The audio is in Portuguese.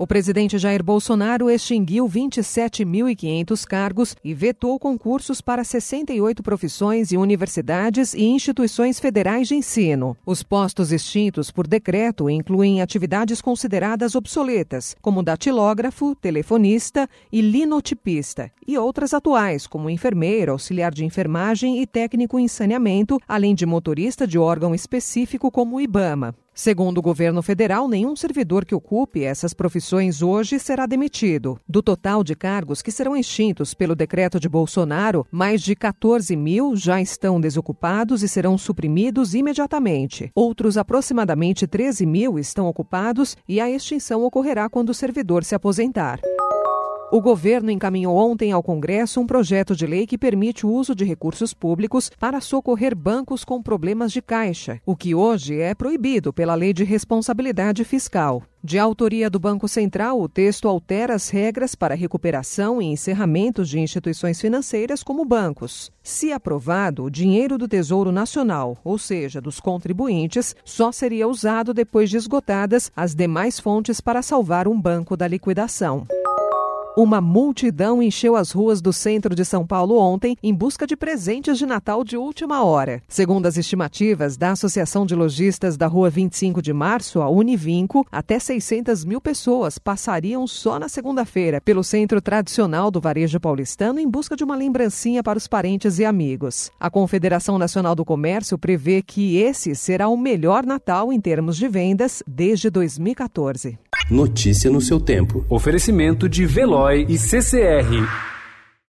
O presidente Jair Bolsonaro extinguiu 27.500 cargos e vetou concursos para 68 profissões e universidades e instituições federais de ensino. Os postos extintos por decreto incluem atividades consideradas obsoletas, como datilógrafo, telefonista e linotipista, e outras atuais, como enfermeiro, auxiliar de enfermagem e técnico em saneamento, além de motorista de órgão específico como o IBAMA. Segundo o governo federal, nenhum servidor que ocupe essas profissões hoje será demitido. Do total de cargos que serão extintos pelo decreto de Bolsonaro, mais de 14 mil já estão desocupados e serão suprimidos imediatamente. Outros aproximadamente 13 mil estão ocupados e a extinção ocorrerá quando o servidor se aposentar. O governo encaminhou ontem ao Congresso um projeto de lei que permite o uso de recursos públicos para socorrer bancos com problemas de caixa, o que hoje é proibido pela Lei de Responsabilidade Fiscal. De autoria do Banco Central, o texto altera as regras para recuperação e encerramentos de instituições financeiras como bancos. Se aprovado, o dinheiro do Tesouro Nacional, ou seja, dos contribuintes, só seria usado depois de esgotadas as demais fontes para salvar um banco da liquidação. Uma multidão encheu as ruas do centro de São Paulo ontem em busca de presentes de Natal de última hora. Segundo as estimativas da Associação de Lojistas da Rua 25 de Março, a Univinco, até 600 mil pessoas passariam só na segunda-feira pelo centro tradicional do varejo paulistano em busca de uma lembrancinha para os parentes e amigos. A Confederação Nacional do Comércio prevê que esse será o melhor Natal em termos de vendas desde 2014. Notícia no seu tempo. Oferecimento de Veloy e CCR.